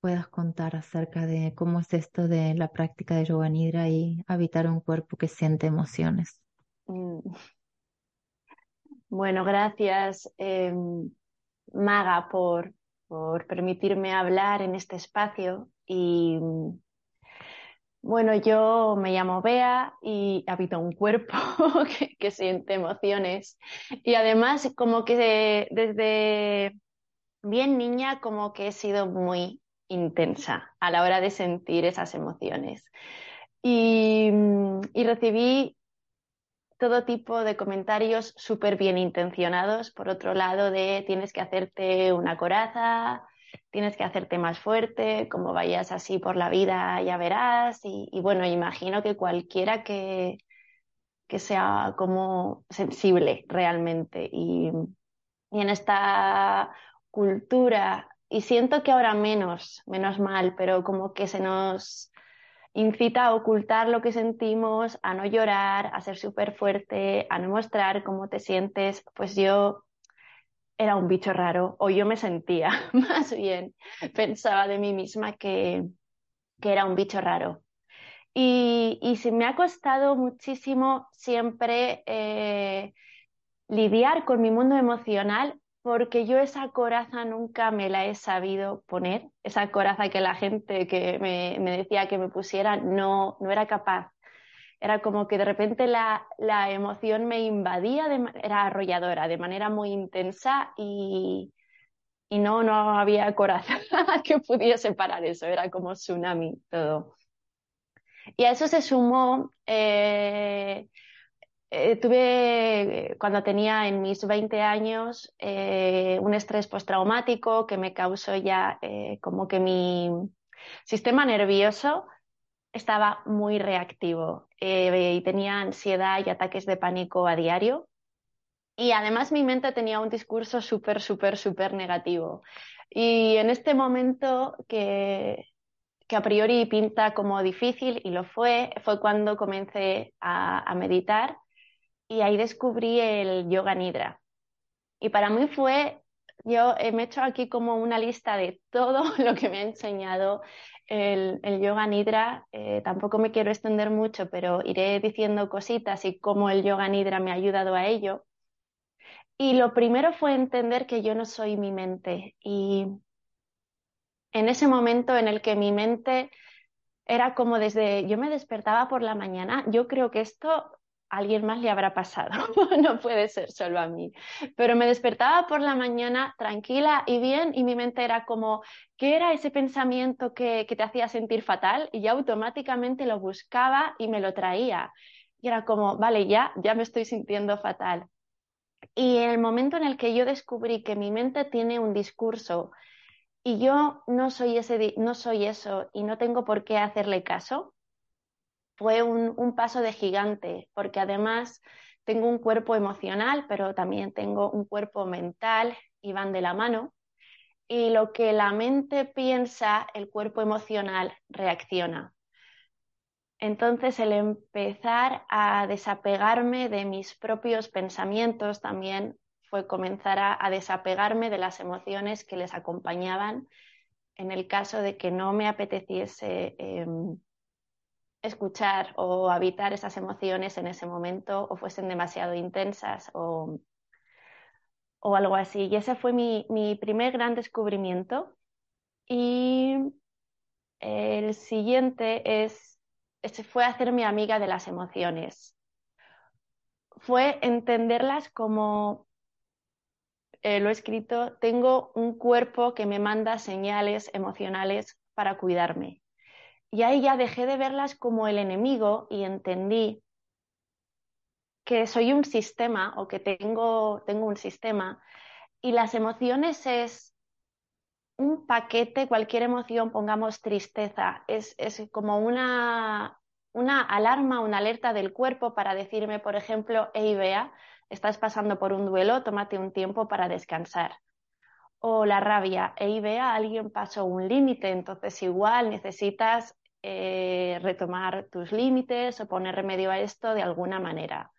puedas contar acerca de cómo es esto de la práctica de yoga nidra y habitar un cuerpo que siente emociones. Mm. Bueno, gracias em, Maga por, por permitirme hablar en este espacio y bueno, yo me llamo Bea y habito un cuerpo que, siente emociones y además como que desde bien niña como que he sido muy intensa a la hora de sentir esas emociones. Y, y recibí todo tipo de comentarios súper bien intencionados, por otro lado, de tienes que hacerte una coraza, tienes que hacerte más fuerte, como vayas así por la vida ya verás. Y, bueno, imagino que cualquiera que, que sea como sensible realmente. Y en esta cultura y siento que ahora menos, menos mal, pero como que se nos incita a ocultar lo que sentimos, a no llorar, a ser súper fuerte, a no mostrar cómo te sientes, pues yo era un bicho raro, o yo me sentía más bien, pensaba de mí misma que, que era un bicho raro. Y, y se me ha costado muchísimo siempre eh, lidiar con mi mundo emocional porque yo esa coraza nunca me la he sabido poner, esa coraza que la gente que me, me decía que me pusiera no, no era capaz. Era como que de repente la, la emoción me invadía, de, era arrolladora, de manera muy intensa y, y no, no había coraza que pudiese parar eso, era como tsunami todo. Y a eso se sumó eh, eh, tuve, cuando tenía en mis 20 años, eh, un estrés postraumático que me causó ya eh, como que mi sistema nervioso estaba muy reactivo y tenía ansiedad y ataques de pánico a diario. Y además mi mente tenía un discurso súper, súper, súper negativo. Y en este momento que, que a priori pinta como difícil, y lo fue, fue cuando comencé a, a meditar y ahí descubrí el yoga nidra. Y para mí fue, yo me he hecho aquí como una lista de todo lo que me ha enseñado el, el yoga nidra. Eh, tampoco me quiero extender mucho, pero iré diciendo cositas y cómo el yoga nidra me ha ayudado a ello. Y lo primero fue entender que yo no soy mi mente. Y en ese momento en el que mi mente era como desde, yo me despertaba por la mañana, yo creo que esto alguien más le habrá pasado, no puede ser solo a mí. Pero me despertaba por la mañana tranquila y bien y mi mente era como, ¿qué era ese pensamiento que, que te hacía sentir fatal? Y ya automáticamente lo buscaba y me lo traía. Y era como, vale, ya, ya me estoy sintiendo fatal. Y en el momento en el que yo descubrí que mi mente tiene un discurso y yo no soy, ese, no soy eso y no tengo por qué hacerle caso, fue un, un, paso de gigante, porque además tengo un cuerpo emocional, pero también tengo un cuerpo mental y van de la mano. Y lo que la mente piensa, el cuerpo emocional reacciona. Entonces, el empezar a desapegarme de mis propios pensamientos también fue comenzar a, desapegarme de las emociones que les acompañaban en el caso de que no me apeteciese eh, escuchar o habitar esas emociones en ese momento o fuesen demasiado intensas o, o algo así. Y ese fue mi, mi primer gran descubrimiento. Y el siguiente es, ese fue hacerme amiga de las emociones. Fue entenderlas como, eh, lo he escrito, tengo un cuerpo que me manda señales emocionales para cuidarme. Y ahí ya dejé de verlas como el enemigo y entendí que soy un sistema o que tengo, tengo un sistema y las emociones es un paquete, cualquier emoción, pongamos tristeza, es, es como una, una alarma, una alerta del cuerpo para decirme, por ejemplo, hey, vea, estás pasando por un duelo, tómate un tiempo para descansar. O la rabia, hey, vea, alguien pasó un límite, entonces igual necesitas eh, retomar tus límites o poner remedio a esto de alguna manera.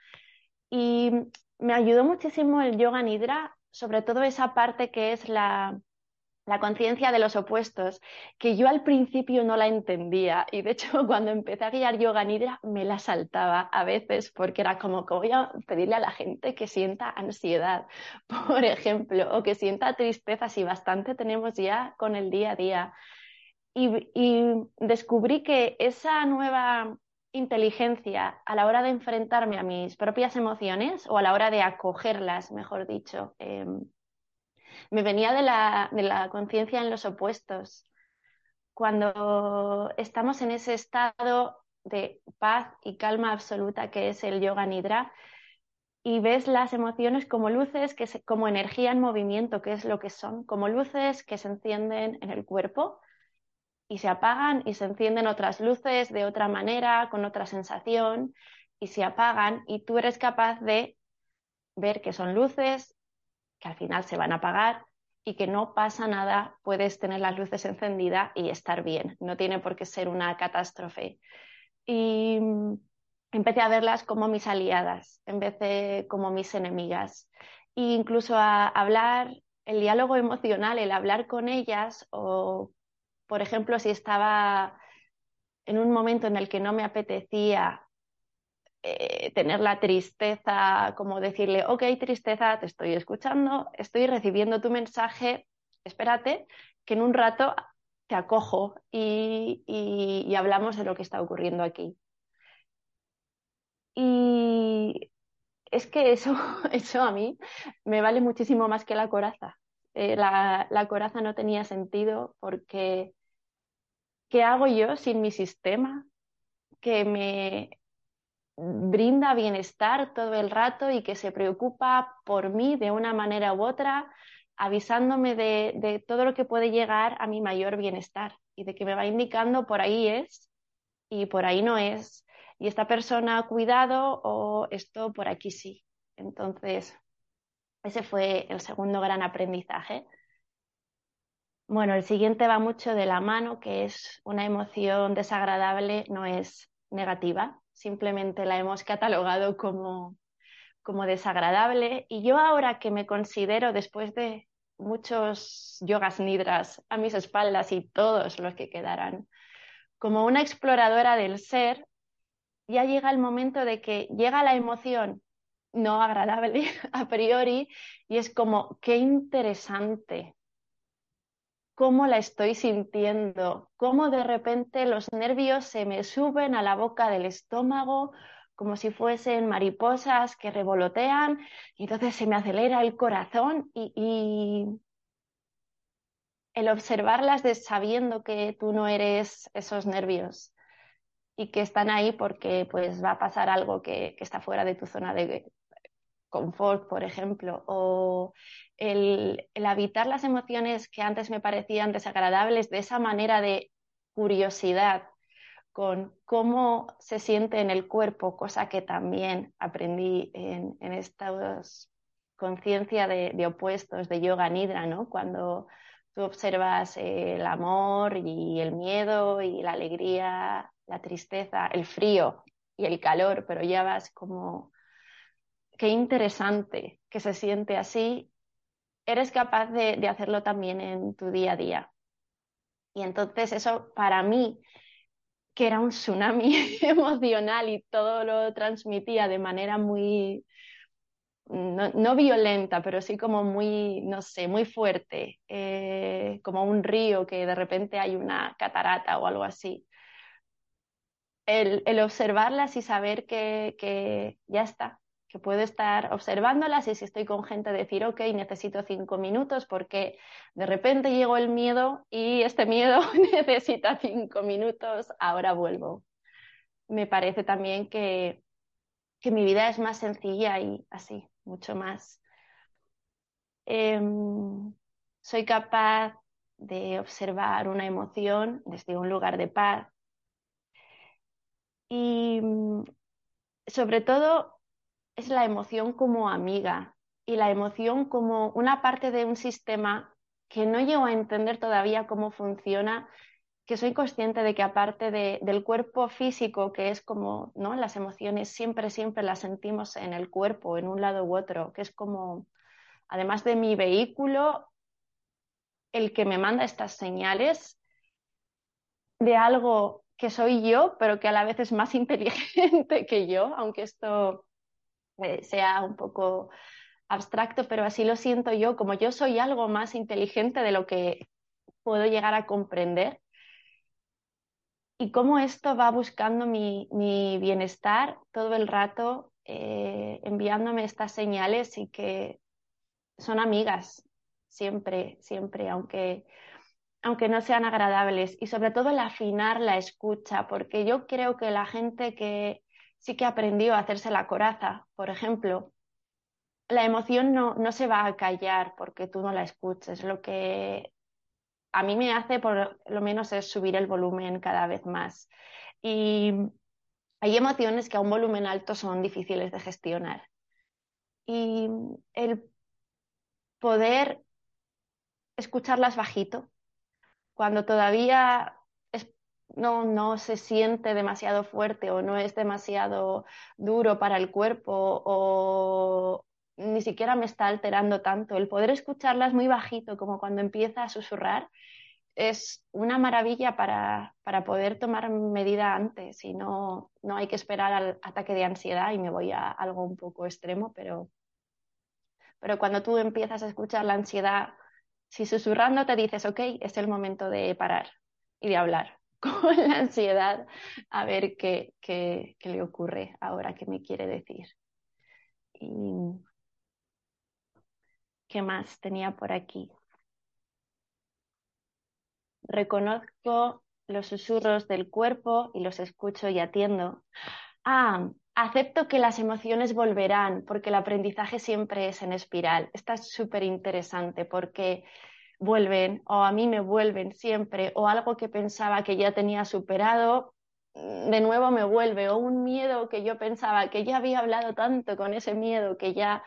Y me ayudó muchísimo el yoga nidra, sobre todo esa parte que es la, la conciencia de los opuestos, que yo al principio no la entendía y de hecho cuando empecé a guiar yoga nidra me la saltaba a veces porque era como que voy a pedirle a la gente que sienta ansiedad, por ejemplo, o que sienta tristeza, si bastante tenemos ya con el día a día. Y, descubrí que esa nueva inteligencia a la hora de enfrentarme a mis propias emociones o a la hora de acogerlas, mejor dicho, eh, me venía de la, de la conciencia en los opuestos. Cuando estamos en ese estado de paz y calma absoluta que es el yoga nidra y ves las emociones como luces, que como energía en movimiento, que es lo que son, como luces que se encienden en el cuerpo y se apagan y se encienden otras luces de otra manera, con otra sensación y se apagan y tú eres capaz de ver que son luces, que al final se van a apagar y que no pasa nada, puedes tener las luces encendidas y estar bien, no tiene por qué ser una catástrofe. Y empecé a verlas como mis aliadas, en vez de como mis enemigas. E incluso a hablar, el diálogo emocional, el hablar con ellas, o por ejemplo, si estaba en un momento en el que no me apetecía eh, tener la tristeza, como decirle, ok, tristeza, te estoy escuchando, estoy recibiendo tu mensaje, espérate, que en un rato te acojo y, y, hablamos de lo que está ocurriendo aquí. Y es que eso, eso a mí me vale muchísimo más que la coraza. Eh, la, la coraza no tenía sentido porque ¿qué hago yo sin mi sistema? que me brinda bienestar todo el rato y que se preocupa por mí de una manera u otra, avisándome de, todo lo que puede llegar a mi mayor bienestar y de que me va indicando por ahí es y por ahí no es. Y esta persona ha cuidado o esto por aquí sí. Entonces, ese fue el segundo gran aprendizaje. Bueno, el siguiente va mucho de la mano, que es una emoción desagradable, no es negativa, simplemente la hemos catalogado como, como desagradable. Y yo ahora que me considero, después de muchos yogas nidras a mis espaldas y todos los que quedarán, como una exploradora del ser, ya llega el momento de que llega la emoción no agradable a priori y es como, qué interesante cómo la estoy sintiendo, cómo de repente los nervios se me suben a la boca del estómago como si fuesen mariposas que revolotean y entonces se me acelera el corazón y, el observarlas de sabiendo que tú no eres esos nervios y que están ahí porque pues va a pasar algo que, que está fuera de tu zona de confort, por ejemplo, o el, habitar las emociones que antes me parecían desagradables de esa manera de curiosidad con cómo se siente en el cuerpo, cosa que también aprendí en, en esta conciencia de, opuestos de yoga nidra, ¿no? Cuando tú observas el amor y el miedo y la alegría, la tristeza, el frío y el calor, pero ya vas como, qué interesante que se siente así eres capaz de, hacerlo también en tu día a día. Y entonces eso para mí, que era un tsunami emocional y todo lo transmitía de manera muy, no, violenta, pero sí como muy, no sé, muy fuerte, eh, como un río que de repente hay una catarata o algo así. El, observarlas y saber que ya está, que puedo estar observándolas y si estoy con gente decir, ok, necesito cinco minutos porque de repente llegó el miedo y este miedo necesita cinco minutos, ahora vuelvo. Me parece también que, que mi vida es más sencilla y así, mucho más. Em, soy capaz de observar una emoción desde un lugar de paz Y mm, sobre todo es la emoción como amiga y la emoción como una parte de un sistema que no llego a entender todavía cómo funciona, que soy consciente de que aparte del cuerpo físico, que es como, ¿no? Las emociones siempre, siempre las sentimos en el cuerpo, en un lado u otro, que es como, además de mi vehículo, el que me manda estas señales de algo que soy yo, pero que a la vez es más inteligente que yo, aunque esto eh, sea un poco abstracto, pero así lo siento yo, como yo soy algo más inteligente de lo que puedo llegar a comprender. Y cómo esto va buscando mi, bienestar todo el rato, eh, enviándome estas señales y que son amigas, siempre, siempre, aunque, aunque no sean agradables. Y sobre todo el afinar la escucha, porque yo creo que la gente que sí que aprendió a hacerse la coraza, por ejemplo, la emoción no, no se va a callar porque tú no la escuches. Lo que a mí me hace, por lo menos, es subir el volumen cada vez más. Y hay emociones que a un volumen alto son difíciles de gestionar. Y el poder escucharlas bajito, cuando todavía no, no se siente demasiado fuerte o no es demasiado duro para el cuerpo o ni siquiera me está alterando tanto. El poder escucharlas muy bajito, como cuando empieza a susurrar, es una maravilla para, para poder tomar medida antes y no, no hay que esperar al ataque de ansiedad y me voy a algo un poco extremo, pero, pero cuando tú empiezas a escuchar la ansiedad, si susurrando te dices, ok, es el momento de parar y de hablar con la ansiedad a ver qué, qué, qué le ocurre ahora, qué me quiere decir. Y ¿Qué más tenía por aquí? Reconozco los susurros del cuerpo y los escucho y atiendo. Ah, acepto que las emociones volverán porque el aprendizaje siempre es en espiral. Esta es súper interesante porque vuelven o a mí me vuelven siempre o algo que pensaba que ya tenía superado de nuevo me vuelve o un miedo que yo pensaba que ya había hablado tanto con ese miedo que ya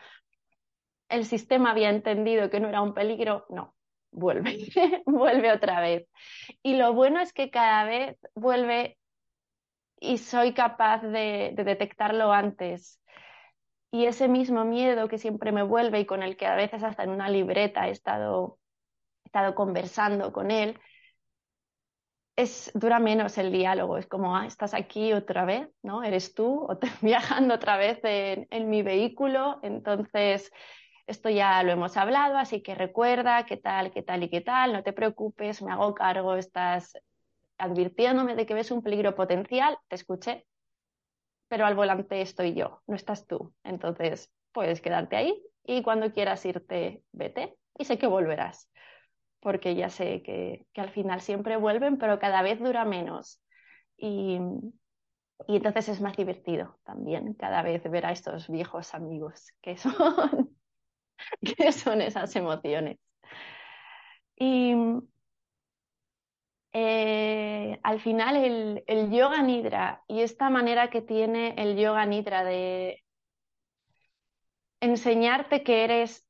el sistema había entendido que no era un peligro, no, vuelve, vuelve otra vez. Y lo bueno es que cada vez vuelve y soy capaz de, detectarlo antes. Y ese mismo miedo que siempre me vuelve y con el que a veces hasta en una libreta he estado, estado conversando con él, es, dura menos el diálogo, es como, ah, estás aquí otra vez, ¿no? Eres tú, viajando otra vez en mi vehículo, entonces esto ya lo hemos hablado, así que recuerda qué tal, qué tal y qué tal, no te preocupes, me hago cargo, estás advirtiéndome de que ves un peligro potencial, te escuché, pero al volante estoy yo, no estás tú. Entonces, puedes quedarte ahí y cuando quieras irte, vete y sé que volverás, porque ya sé que, al final siempre vuelven, pero cada vez dura menos. Y, y entonces es más divertido también cada vez ver a estos viejos amigos que son qué son esas emociones. Y eh, al final el, el, yoga nidra y esta manera que tiene el yoga nidra de enseñarte que eres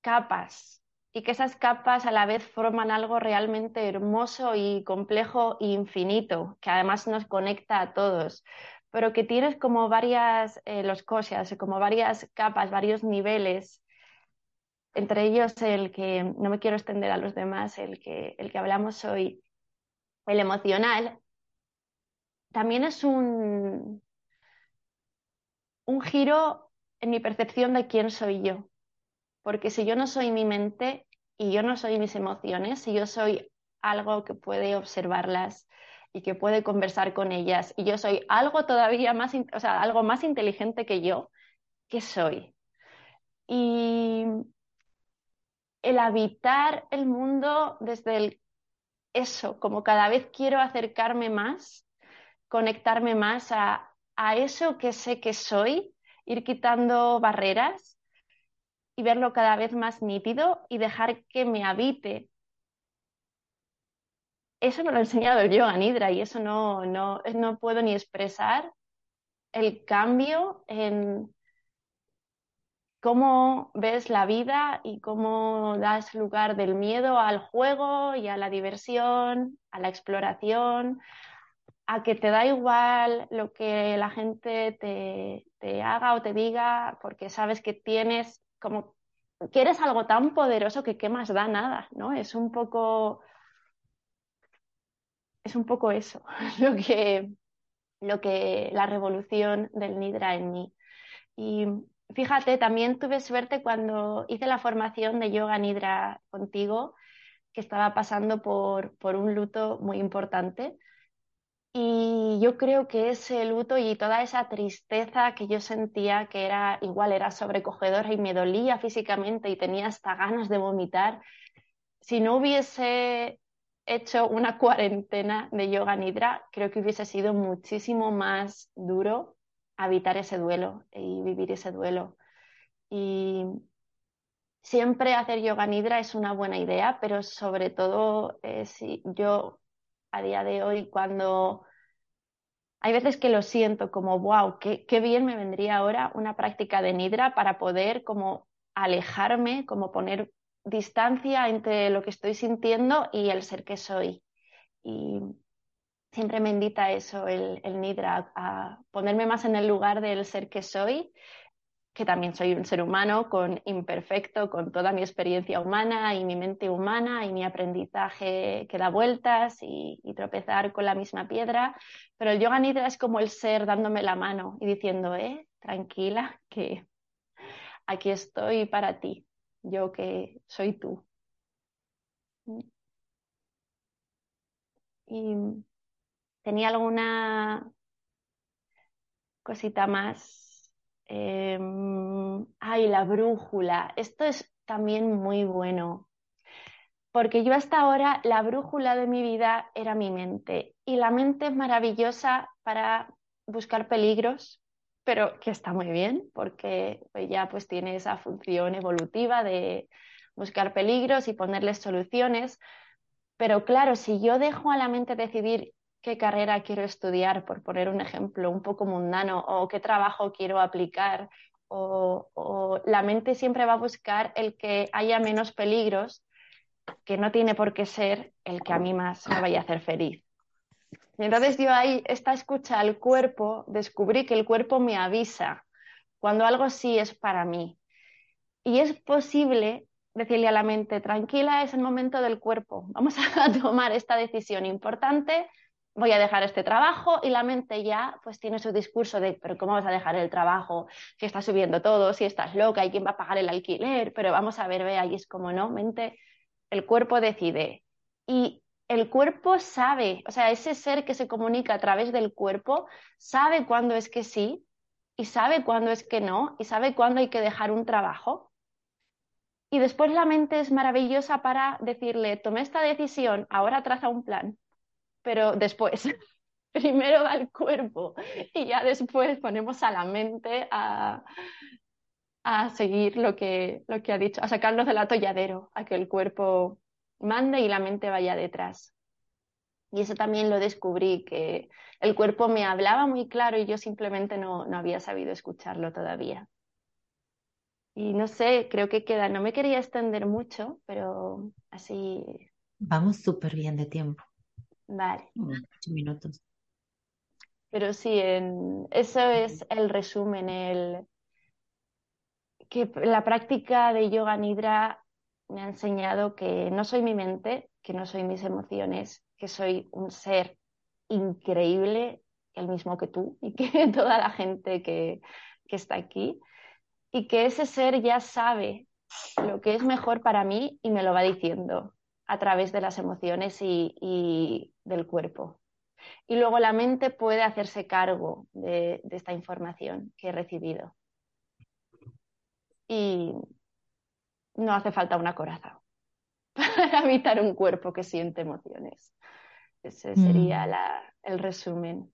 capas y que esas capas a la vez forman algo realmente hermoso y complejo e infinito, que además nos conecta a todos, pero que tienes como varias, eh, los cosas, como varias capas, varios niveles entre ellos el que, no me quiero extender a los demás, el que, el que hablamos hoy, el emocional, también es un, un giro en mi percepción de quién soy yo. Porque si yo no soy mi mente y yo no soy mis emociones, si yo soy algo que puede observarlas y que puede conversar con ellas, y yo soy algo todavía más, o sea, algo más inteligente que yo, ¿qué soy? Y el habitar el mundo desde eso, como cada vez quiero acercarme más, conectarme más a, a eso que sé que soy, ir quitando barreras y verlo cada vez más nítido y dejar que me habite. Eso me lo ha enseñado el yoga nidra y eso no, no, no puedo ni expresar el cambio en cómo ves la vida y cómo das lugar del miedo al juego y a la diversión, a la exploración, a que te da igual lo que la gente te, te haga o te diga, porque sabes que tienes como que eres algo tan poderoso que qué más da nada, ¿no? Es un poco es un poco eso, lo que, lo que la revolución del Nidra en mí. Y fíjate, también tuve suerte cuando hice la formación de yoga Nidra contigo, que estaba pasando por, por un luto muy importante. Y yo creo que ese luto y toda esa tristeza que yo sentía, que era igual, era sobrecogedora y me dolía físicamente y tenía hasta ganas de vomitar, si no hubiese hecho una cuarentena de yoga nidra, creo que hubiese sido muchísimo más duro habitar ese duelo y vivir ese duelo. Y siempre hacer yoga nidra es una buena idea, pero sobre todo eh, si yo a día de hoy cuando hay veces que lo siento como, wow, qué, qué bien me vendría ahora una práctica de nidra para poder como alejarme, como poner distancia entre lo que estoy sintiendo y el ser que soy. Y siempre me invita eso, el, el Nidra, a ponerme más en el lugar del ser que soy, que también soy un ser humano con imperfecto, con toda mi experiencia humana y mi mente humana y mi aprendizaje que da vueltas y, tropezar con la misma piedra. Pero el yoga nidra es como el ser dándome la mano y diciendo, eh, tranquila, que aquí estoy para ti yo que soy tú. Y tenía alguna cosita más. Em, ay, la brújula. Esto es también muy bueno. Porque yo hasta ahora la brújula de mi vida era mi mente. Y la mente es maravillosa para buscar peligros, pero que está muy bien porque ella pues tiene esa función evolutiva de buscar peligros y ponerles soluciones. Pero claro, si yo dejo a la mente decidir qué carrera quiero estudiar, por poner un ejemplo un poco mundano, o qué trabajo quiero aplicar, o, la mente siempre va a buscar el que haya menos peligros, que no tiene por qué ser el que a mí más me vaya a hacer feliz. Entonces yo ahí, esta escucha al cuerpo, descubrí que el cuerpo me avisa cuando algo sí es para mí. Y es posible decirle a la mente, tranquila, es el momento del cuerpo, vamos a tomar esta decisión importante, voy a dejar este trabajo y la mente ya pues tiene su discurso de, pero ¿cómo vas a dejar el trabajo? Si estás subiendo todo, si estás loca, ¿y quién va a pagar el alquiler? Pero vamos a ver, vea, y es como no, mente, el cuerpo decide. Y el cuerpo sabe, o sea, ese ser que se comunica a través del cuerpo sabe cuándo es que sí y sabe cuándo es que no y sabe cuándo hay que dejar un trabajo. Y después la mente es maravillosa para decirle, tomé esta decisión, ahora traza un plan, pero después, primero va el cuerpo y ya después ponemos a la mente a, a seguir lo que, lo que ha dicho, a sacarnos del atolladero, a que el cuerpo mande y la mente vaya detrás. Y eso también lo descubrí, que el cuerpo me hablaba muy claro y yo simplemente no, no había sabido escucharlo todavía. Y no sé, creo que queda, no me quería extender mucho, pero así. Vamos súper bien de tiempo. Vale. Ocho minutos. Pero sí, en, eso es el resumen, el que la práctica de yoga nidra me ha enseñado que no soy mi mente, que no soy mis emociones, que soy un ser increíble, el mismo que tú y que toda la gente que, que está aquí, y que ese ser ya sabe lo que es mejor para mí y me lo va diciendo a través de las emociones y, y del cuerpo. Y luego la mente puede hacerse cargo de, de esta información que he recibido. Y, no hace falta una coraza para habitar un cuerpo que siente emociones. Ese sería Mm. la, el resumen.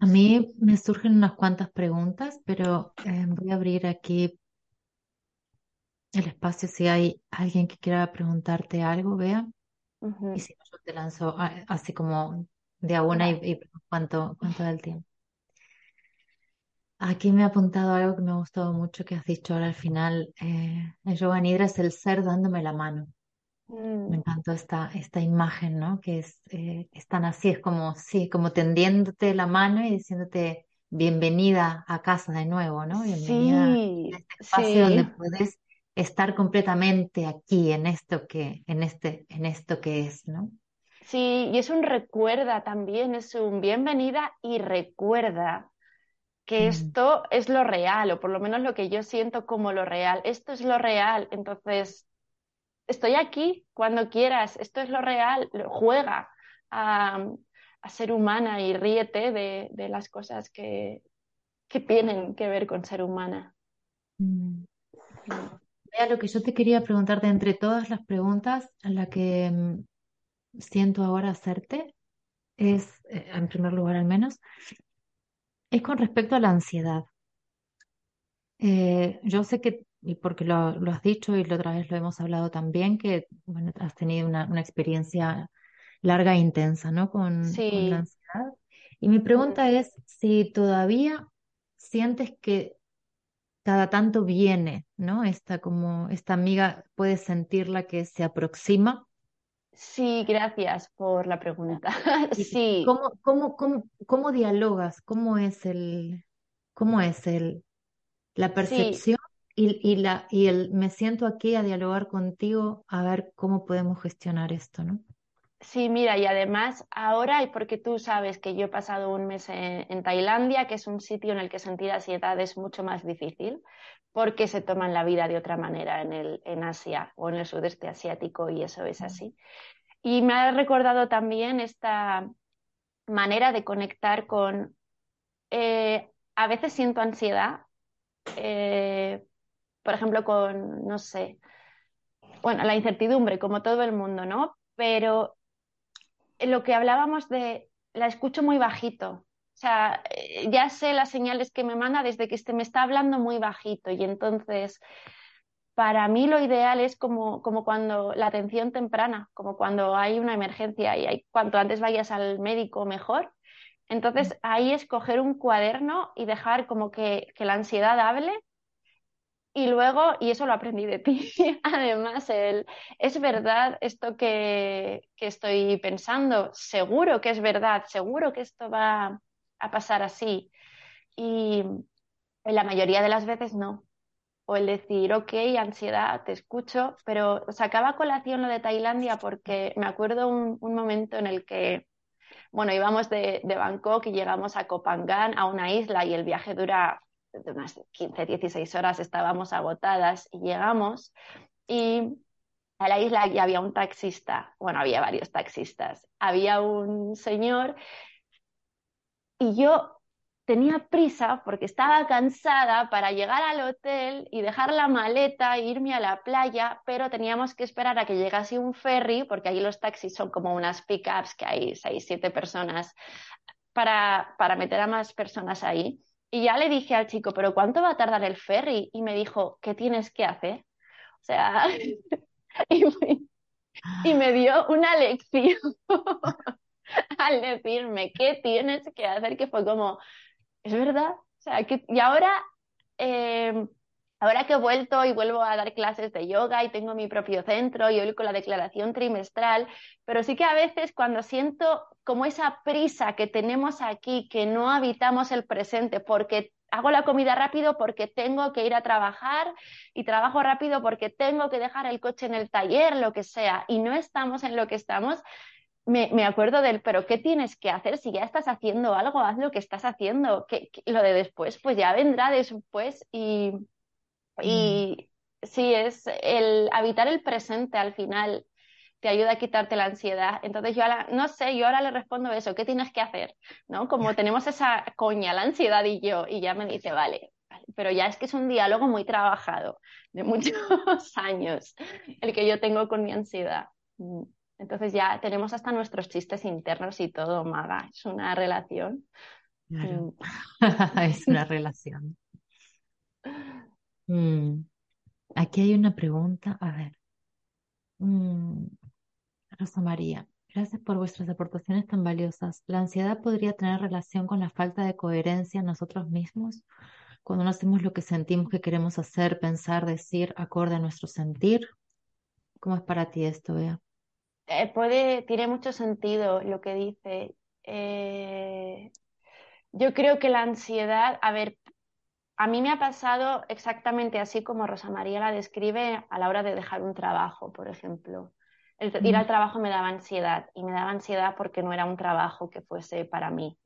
A mí me surgen unas cuantas preguntas, pero eh, voy a abrir aquí el espacio si hay alguien que quiera preguntarte algo, vea. Y si no, yo te lanzo así como de a una y, cuánto, cuánto da el tiempo. Aquí me ha apuntado algo que me ha gustado mucho que has dicho ahora al final. Eh, el yoga nidra es el ser dándome la mano. Me mm. encantó esta, esta imagen, ¿no? Que es, eh, tan así, es como, sí, como tendiéndote la mano y diciéndote bienvenida a casa de nuevo, ¿no? Bienvenida sí, a este espacio donde puedes estar completamente aquí en esto que, en este, en esto que es, ¿no? Sí, y es un recuerda también, es un bienvenida y recuerda que mm. esto es lo real, o por lo menos lo que yo siento como lo real. Esto es lo real, entonces estoy aquí cuando quieras, esto es lo real, juega a, ser humana y ríete de, las cosas que, tienen que ver con ser humana. Mm. Lo que yo te quería preguntarte entre todas las preguntas, la que mm, siento ahora hacerte es, eh, en primer lugar al menos, es con respecto a la ansiedad. Eh, yo sé que, y porque lo, has dicho y la otra vez lo hemos hablado también, que bueno, has tenido una, experiencia larga e intensa, ¿no? Con, la ansiedad. Y mi pregunta es si todavía sientes que cada tanto viene, ¿no? Esta como esta amiga puedes sentirla que se aproxima Sí, gracias por la pregunta. sí. ¿Cómo, cómo, cómo, cómo dialogas? ¿Cómo es el, cómo es el, la percepción y, y, la, y el me siento aquí a dialogar contigo a ver cómo podemos gestionar esto, ¿no? Sí, mira, y además ahora, y porque tú sabes que yo he pasado un mes en, Tailandia, que es un sitio en el que sentir ansiedad es mucho más difícil, porque se toman la vida de otra manera en, el, en Asia o en el sudeste asiático, y eso es así. Y me ha recordado también esta manera de conectar con, eh, a veces siento ansiedad, eh, por ejemplo, con, no sé, bueno, la incertidumbre, como todo el mundo, ¿no? Pero lo que hablábamos de, la escucho muy bajito. O sea, eh, ya sé las señales que me manda desde que este me está hablando muy bajito y entonces para mí lo ideal es como, como, cuando la atención temprana, como cuando hay una emergencia y hay, cuanto antes vayas al médico mejor. Entonces mm. ahí es coger un cuaderno y dejar como que, que la ansiedad hable y luego, y eso lo aprendí de ti, además, el, es verdad esto que, estoy pensando, seguro que es verdad, seguro que esto va a pasar así. Y en la mayoría de las veces no. O el decir, ok, ansiedad, te escucho, pero sacaba colación lo de Tailandia porque me acuerdo un, momento en el que, bueno, íbamos de, de Bangkok y llegamos a Kopangan, a una isla, y el viaje dura de unas 15, 16 horas estábamos agotadas y llegamos y a la isla ya había un taxista, bueno, había varios taxistas, había un señor y yo tenía prisa porque estaba cansada para llegar al hotel y dejar la maleta e irme a la playa, pero teníamos que esperar a que llegase un ferry, porque allí los taxis son como unas pickups que hay seis, siete personas, para, para meter a más personas ahí. Y ya le dije al chico, pero ¿cuánto va a tardar el ferry? Y me dijo, ¿qué tienes que hacer? O sea, y, me, dio una lección al decirme, ¿qué tienes que hacer? Que fue como, es verdad. O sea, que, y ahora eh, Ahora que he vuelto y vuelvo a dar clases de yoga y tengo mi propio centro y hoy con la declaración trimestral, pero sí que a veces cuando siento como esa prisa que tenemos aquí, que no habitamos el presente porque hago la comida rápido porque tengo que ir a trabajar y trabajo rápido porque tengo que dejar el coche en el taller, lo que sea, y no estamos en lo que estamos, me, me, acuerdo del, pero ¿qué tienes que hacer? Si ya estás haciendo algo, haz lo que estás haciendo. Lo de después, pues ya vendrá después y, y sí, es el habitar el presente al final te ayuda a quitarte la ansiedad. Entonces yo ahora, no sé, yo ahora le respondo eso, ¿qué tienes que hacer? ¿No? Como tenemos esa coña, la ansiedad y yo, y ya me dice, vale, pero ya es que es un diálogo muy trabajado, de muchos años, el que yo tengo con mi ansiedad. Mm. Entonces ya tenemos hasta nuestros chistes internos y todo, Maga, es una relación. Mm. es una relación. Mm, aquí hay una pregunta, a ver. Mm, Rosa María, gracias por vuestras aportaciones tan valiosas. ¿La ansiedad podría tener relación con la falta de coherencia en nosotros mismos? Cuando no hacemos lo que sentimos que queremos hacer, pensar, decir, acorde a nuestro sentir. ¿Cómo es para ti esto, Bea? Eh, puede, tiene mucho sentido lo que dice. Eh, yo creo que la ansiedad, a ver, a mí me ha pasado exactamente así como Rosa María la describe a la hora de dejar un trabajo, por ejemplo. El ir al trabajo me daba ansiedad y me daba ansiedad porque no era un trabajo que fuese para mí,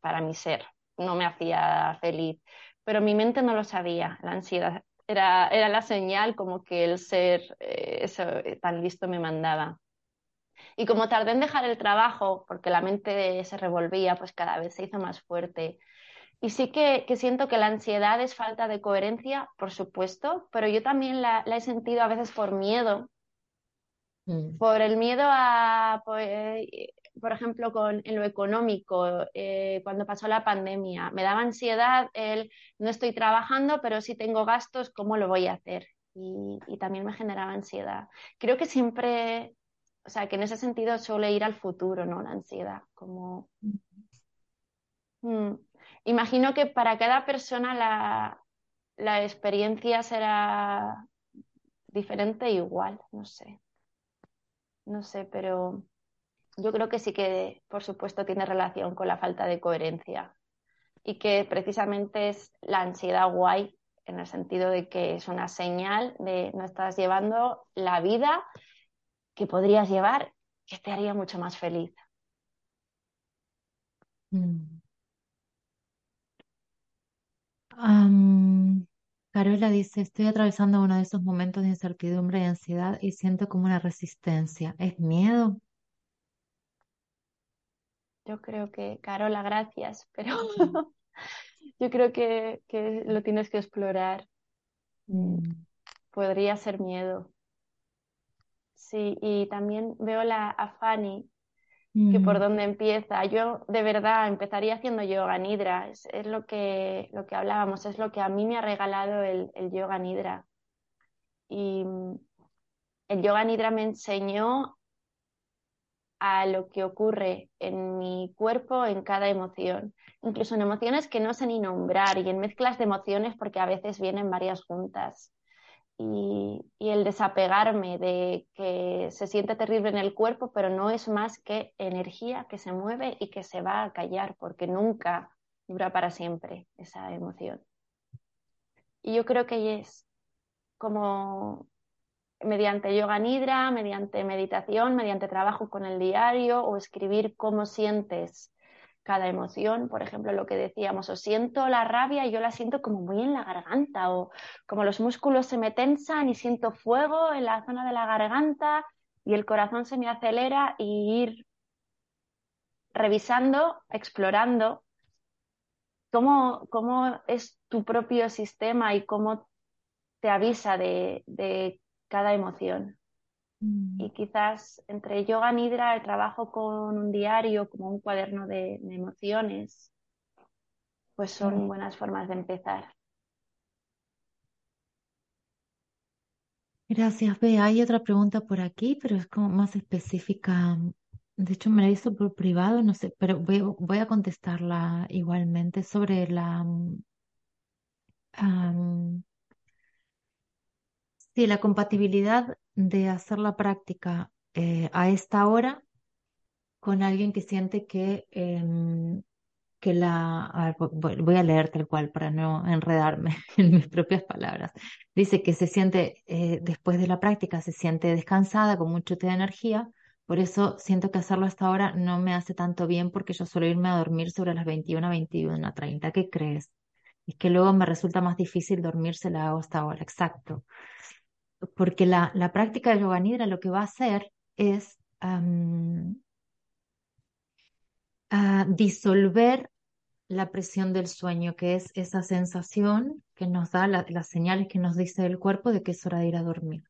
para mi ser. No me hacía feliz, pero mi mente no lo sabía. La ansiedad era, era la señal como que el ser eh, eh, tan listo me mandaba. Y como tardé en dejar el trabajo, porque la mente se revolvía, pues cada vez se hizo más fuerte. Y sí que, siento que la ansiedad es falta de coherencia, por supuesto, pero yo también la, he sentido a veces por miedo, mm. por el miedo a, pues, por ejemplo, con, en lo económico, eh, cuando pasó la pandemia, me daba ansiedad el no estoy trabajando, pero si tengo gastos, ¿cómo lo voy a hacer? Y, y también me generaba ansiedad. Creo que siempre o sea, que en ese sentido suele ir al futuro, ¿no? La ansiedad, como... Mm. Imagino que para cada persona la, la experiencia será diferente e igual, no sé. No sé, pero yo creo que sí que, por supuesto, tiene relación con la falta de coherencia y que precisamente es la ansiedad guay en el sentido de que es una señal de no estás llevando la vida que podrías llevar que te haría mucho más feliz. Mm. Carola dice, estoy atravesando uno de esos momentos de incertidumbre y ansiedad y siento como una resistencia. ¿Es miedo? Yo creo que, Carola, gracias, pero yo creo que, lo tienes que explorar. Mm. Podría ser miedo. Sí, y también veo la, a Fanny, que por donde empieza. Yo de verdad empezaría haciendo yoga nidra, es, lo, que, lo que hablábamos, es lo que a mí me ha regalado el, el yoga nidra. Y mm, el yoga nidra me enseñó a lo que ocurre en mi cuerpo en cada emoción, incluso en emociones que no sé ni nombrar y en mezclas de emociones porque a veces vienen varias juntas y, el desapegarme de que se siente terrible en el cuerpo, pero no es más que energía que se mueve y que se va a callar, porque nunca dura para siempre esa emoción. Y yo creo que es como mediante yoga nidra, mediante meditación, mediante trabajo con el diario o escribir cómo sientes cada emoción, por ejemplo, lo que decíamos, o siento la rabia y yo la siento como muy en la garganta, o como los músculos se me tensan y siento fuego en la zona de la garganta y el corazón se me acelera y ir revisando, explorando cómo, cómo es tu propio sistema y cómo te avisa de, de cada emoción. Mm. Y quizás entre yoga nidra, el trabajo con un diario, como un cuaderno de, emociones, pues son buenas formas de empezar. Gracias, Bea. Hay otra pregunta por aquí, pero es como más específica. De hecho, me la hizo por privado, no sé, pero voy, a contestarla igualmente sobre la, Sí, la compatibilidad de hacer la práctica eh, a esta hora con alguien que siente que, em, que la... voy a leer tal cual para no enredarme en mis propias palabras. Dice que se siente, eh, después de la práctica, se siente descansada, con mucho de energía, por eso siento que hacerlo hasta ahora no me hace tanto bien porque yo suelo irme a dormir sobre las 21, 21, 30. ¿Qué crees? Es que luego me resulta más difícil dormirse la hago hasta ahora, exacto porque la, práctica de yoga nidra lo que va a hacer es disolver la presión del sueño, que es esa sensación que nos da las señales que nos dice el cuerpo de que es hora de ir a dormir.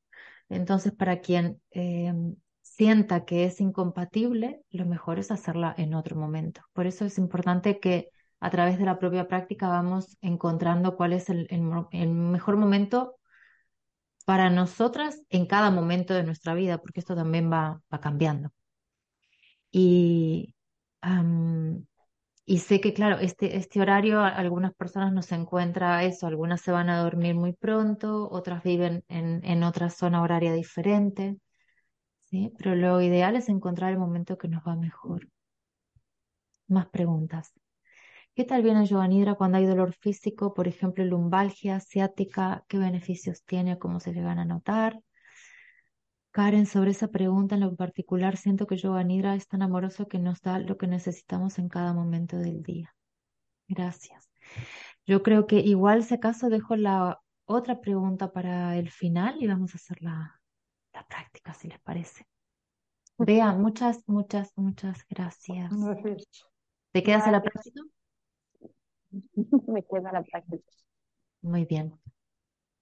Entonces, para quien em, sienta que es incompatible, lo mejor es hacerla en otro momento. Por eso es importante que a través de la propia práctica vamos encontrando cuál es el mejor momento para nosotras en cada momento de nuestra vida, porque esto también va, va cambiando. Y, y sé que, claro, este, este horario, algunas personas no se encuentra eso, algunas se van a dormir muy pronto, otras viven en, en otra zona horaria diferente, ¿sí? Pero lo ideal es encontrar el momento que nos va mejor. Más preguntas. ¿Qué tal viene Joanidra cuando hay dolor físico, por ejemplo, lumbalgia, ciática? ¿Qué beneficios tiene? ¿Cómo se llegan a notar? Karen, sobre esa pregunta en lo particular, siento que Joanidra es tan amoroso que nos da lo que necesitamos en cada momento del día. Gracias. Yo creo que igual, si acaso, dejo la otra pregunta para el final y vamos a hacer la, la práctica, si les parece. Vea, muchas, muchas, muchas gracias. ¿Te quedas a la práctica? Me queda la práctica. Muy bien.